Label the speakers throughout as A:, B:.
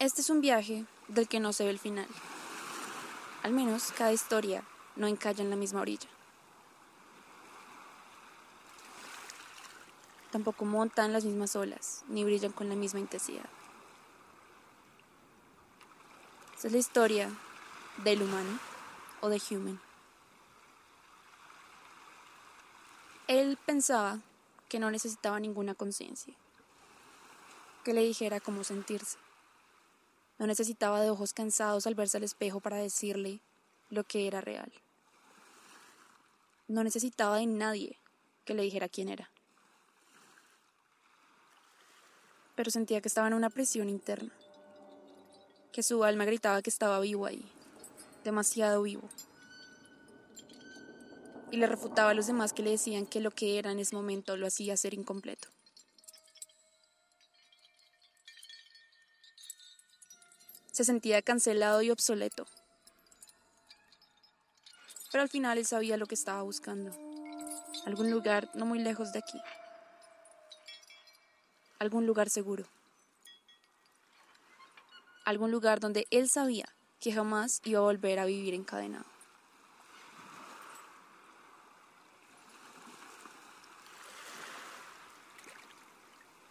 A: Este es un viaje del que no se ve el final. Al menos cada historia no encalla en la misma orilla. Tampoco montan las mismas olas, ni brillan con la misma intensidad. Esa es la historia del humano o de Human. Él pensaba que no necesitaba ninguna conciencia, que le dijera cómo sentirse. No necesitaba de ojos cansados al verse al espejo para decirle lo que era real. No necesitaba de nadie que le dijera quién era. Pero sentía que estaba en una presión interna, que su alma gritaba que estaba vivo ahí, demasiado vivo y le refutaba a los demás que le decían que lo que era en ese momento lo hacía ser incompleto. Se sentía cancelado y obsoleto. Pero al final él sabía lo que estaba buscando. Algún lugar no muy lejos de aquí. Algún lugar seguro. Algún lugar donde él sabía que jamás iba a volver a vivir encadenado.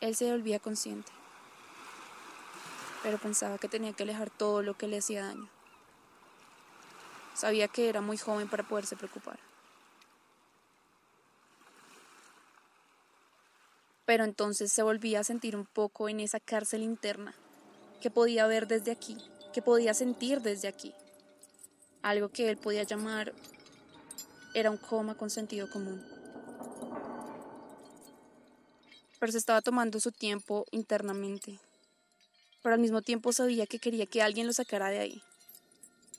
A: Él se volvía consciente, pero pensaba que tenía que alejar todo lo que le hacía daño. Sabía que era muy joven para poderse preocupar. Pero entonces se volvía a sentir un poco en esa cárcel interna, que podía ver desde aquí, que podía sentir desde aquí. Algo que él podía llamar era un coma con sentido común pero se estaba tomando su tiempo internamente. Pero al mismo tiempo sabía que quería que alguien lo sacara de ahí.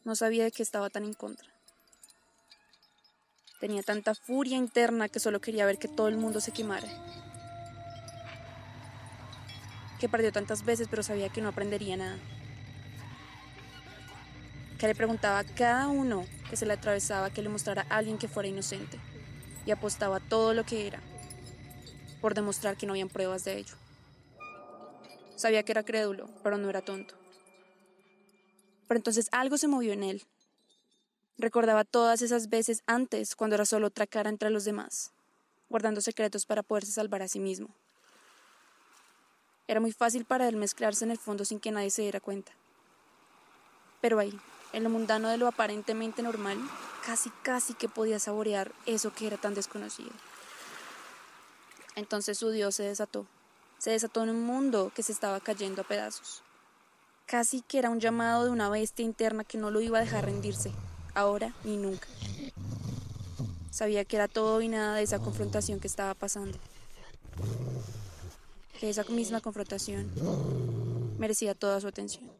A: No sabía de qué estaba tan en contra. Tenía tanta furia interna que solo quería ver que todo el mundo se quemara. Que perdió tantas veces pero sabía que no aprendería nada. Que le preguntaba a cada uno que se le atravesaba que le mostrara a alguien que fuera inocente. Y apostaba todo lo que era por demostrar que no habían pruebas de ello. Sabía que era crédulo, pero no era tonto. Pero entonces algo se movió en él. Recordaba todas esas veces antes cuando era solo otra cara entre los demás, guardando secretos para poderse salvar a sí mismo. Era muy fácil para él mezclarse en el fondo sin que nadie se diera cuenta. Pero ahí, en lo mundano de lo aparentemente normal, casi casi que podía saborear eso que era tan desconocido. Entonces su Dios se desató. Se desató en un mundo que se estaba cayendo a pedazos. Casi que era un llamado de una bestia interna que no lo iba a dejar rendirse, ahora ni nunca. Sabía que era todo y nada de esa confrontación que estaba pasando. Que esa misma confrontación merecía toda su atención.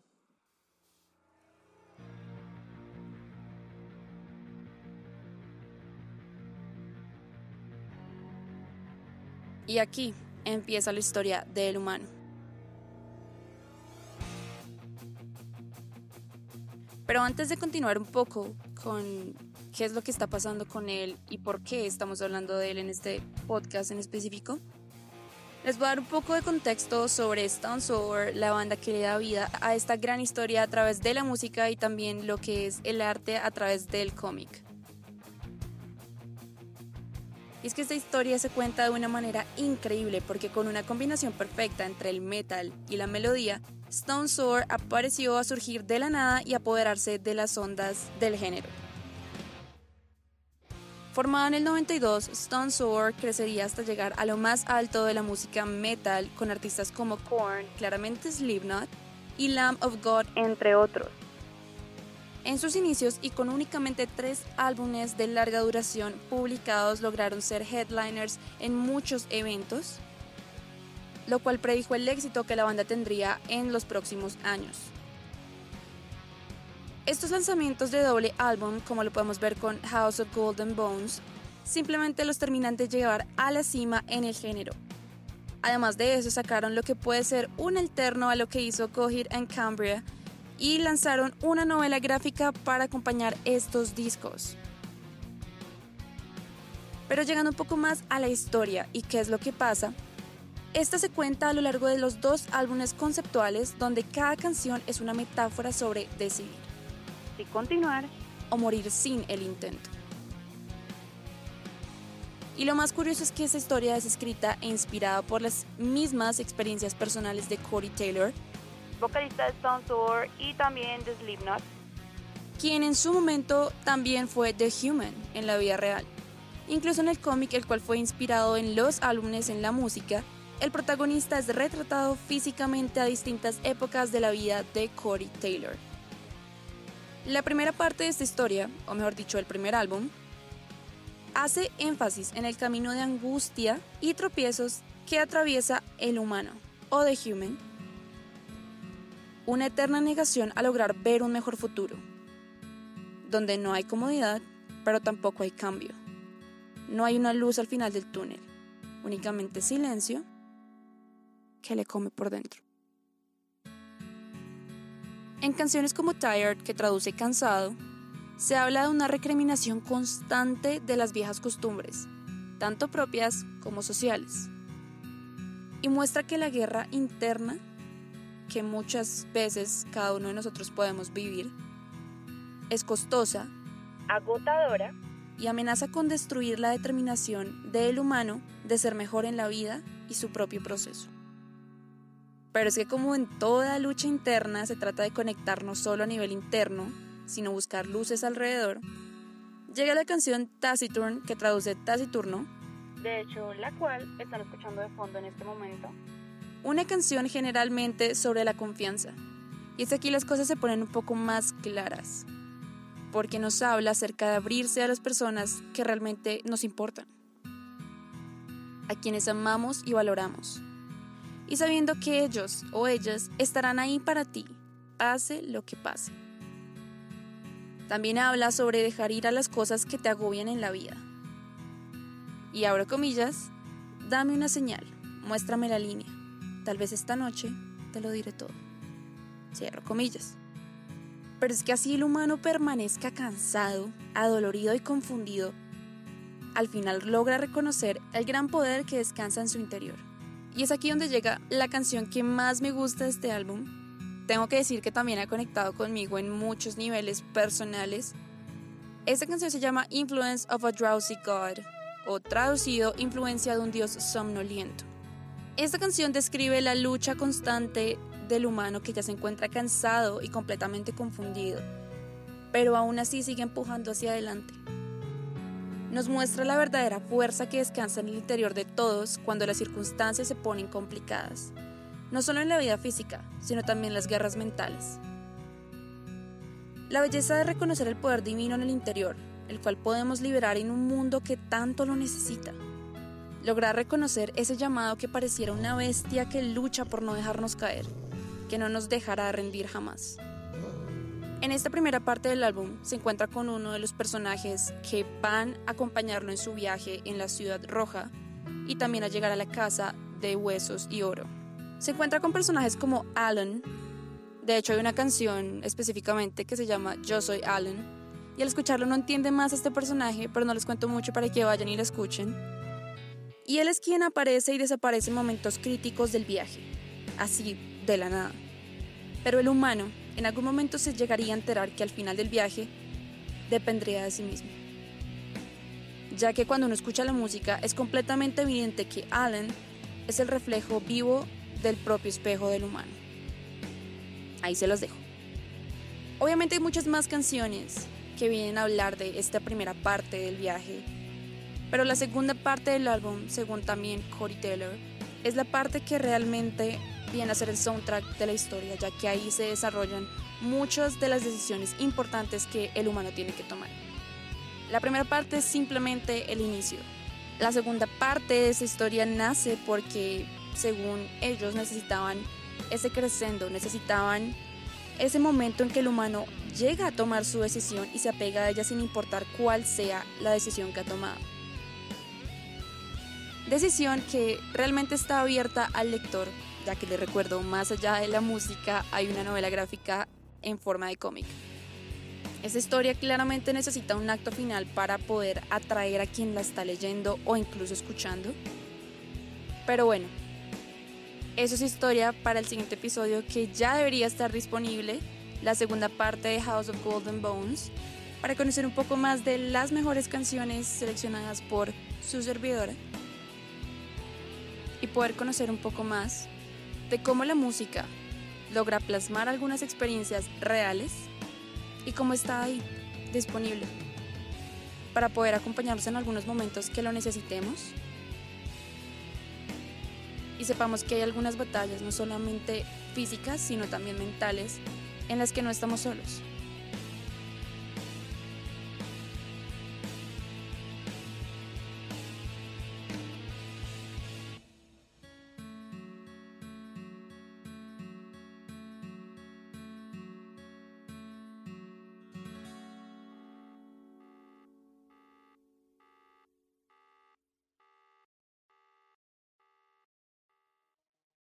A: Y aquí empieza la historia del humano. Pero antes de continuar un poco con qué es lo que está pasando con él y por qué estamos hablando de él en este podcast en específico, les voy a dar un poco de contexto sobre Stone Sour, la banda que le da vida a esta gran historia a través de la música y también lo que es el arte a través del cómic. Y es que esta historia se cuenta de una manera increíble porque con una combinación perfecta entre el metal y la melodía, Stone Sour apareció a surgir de la nada y apoderarse de las ondas del género. Formada en el 92, Stone Sour crecería hasta llegar a lo más alto de la música metal con artistas como Korn, claramente Slipknot y Lamb of God, entre otros. En sus inicios y con únicamente tres álbumes de larga duración publicados lograron ser headliners en muchos eventos, lo cual predijo el éxito que la banda tendría en los próximos años. Estos lanzamientos de doble álbum, como lo podemos ver con House of Golden Bones, simplemente los terminan de llevar a la cima en el género. Además de eso, sacaron lo que puede ser un alterno a lo que hizo Coheed and Cambria y lanzaron una novela gráfica para acompañar estos discos. Pero llegando un poco más a la historia y qué es lo que pasa, Esta se cuenta a lo largo de los dos álbumes conceptuales donde cada canción es una metáfora sobre decidir si continuar o morir sin el intento. Y lo más curioso es que esa historia es escrita e inspirada por las mismas experiencias personales de Corey Taylor, vocalista de Stone Sour y también de Slipknot, quien en su momento también fue The Human en la vida real. Incluso en el cómic, el cual fue inspirado en los álbumes en la música, el protagonista es retratado físicamente a distintas épocas de la vida de Corey Taylor. La primera parte de esta historia, o mejor dicho, el primer álbum, hace énfasis en el camino de angustia y tropiezos que atraviesa el humano, o The Human, una eterna negación a lograr ver un mejor futuro, donde no hay comodidad, pero tampoco hay cambio. No hay una luz al final del túnel, únicamente silencio que le come por dentro. En canciones como Tired, que traduce cansado, se habla de una recriminación constante de las viejas costumbres, tanto propias como sociales, y muestra que la guerra interna, que muchas veces cada uno de nosotros podemos vivir, es costosa, agotadora y amenaza con destruir la determinación del humano de ser mejor en la vida y su propio proceso. Pero es que como en toda lucha interna se trata de conectarnos solo a nivel interno, sino buscar luces alrededor, llega la canción Taciturn, que traduce taciturno, de hecho la cual están escuchando de fondo en este momento. Una canción generalmente sobre la confianza. Y es aquí las cosas se ponen un poco más claras, porque nos habla acerca de abrirse a las personas que realmente nos importan, a quienes amamos y valoramos y sabiendo que ellos o ellas estarán ahí para ti, pase lo que pase. También habla sobre dejar ir a las cosas que te agobian en la vida. Y abro comillas, dame una señal, muéstrame la línea. Tal vez esta noche te lo diré todo. Cierro comillas. Pero es que así el humano permanezca cansado, adolorido y confundido, al final logra reconocer el gran poder que descansa en su interior y es aquí donde llega la canción que más me gusta de este álbum. Tengo que decir que también ha conectado conmigo en muchos niveles personales. Esta canción se llama Influence of a Drowsy God, o traducido Influencia de un Dios somnoliento. Esta canción describe la lucha constante del humano que ya se encuentra cansado y completamente confundido, pero aún así sigue empujando hacia adelante nos muestra la verdadera fuerza que descansa en el interior de todos cuando las circunstancias se ponen complicadas, no solo en la vida física, sino también en las guerras mentales. La belleza de reconocer el poder divino en el interior, el cual podemos liberar en un mundo que tanto lo necesita. Lograr reconocer ese llamado que pareciera una bestia que lucha por no dejarnos caer, que no nos dejará rendir jamás. En esta primera parte del álbum se encuentra con uno de los personajes que van a acompañarlo en su viaje en la ciudad roja y también a llegar a la casa de huesos y oro. Se encuentra con personajes como Alan, de hecho hay una canción específicamente que se llama Yo soy Alan, y al escucharlo no entiende más a este personaje, pero no les cuento mucho para que vayan y lo escuchen. Y él es quien aparece y desaparece en momentos críticos del viaje, así de la nada. Pero el humano en algún momento se llegaría a enterar que al final del viaje dependería de sí mismo. Ya que cuando uno escucha la música es completamente evidente que Alan es el reflejo vivo del propio espejo del humano. Ahí se los dejo. Obviamente hay muchas más canciones que vienen a hablar de esta primera parte del viaje, pero la segunda parte del álbum, según también Corey Taylor, es la parte que realmente viene a ser el soundtrack de la historia, ya que ahí se desarrollan muchas de las decisiones importantes que el humano tiene que tomar. La primera parte es simplemente el inicio. La segunda parte de esa historia nace porque, según ellos, necesitaban ese crescendo, necesitaban ese momento en que el humano llega a tomar su decisión y se apega a ella sin importar cuál sea la decisión que ha tomado. Decisión que realmente está abierta al lector ya que les recuerdo, más allá de la música hay una novela gráfica en forma de cómic. Esa historia claramente necesita un acto final para poder atraer a quien la está leyendo o incluso escuchando. Pero bueno, Eso es historia para el siguiente episodio que ya debería estar disponible, la segunda parte de House of Golden Bones, para conocer un poco más de las mejores canciones seleccionadas por su servidora y poder conocer un poco más de cómo la música logra plasmar algunas experiencias reales y cómo está ahí disponible para poder acompañarnos en algunos momentos que lo necesitemos y sepamos que hay algunas batallas no solamente físicas sino también mentales en las que no estamos solos.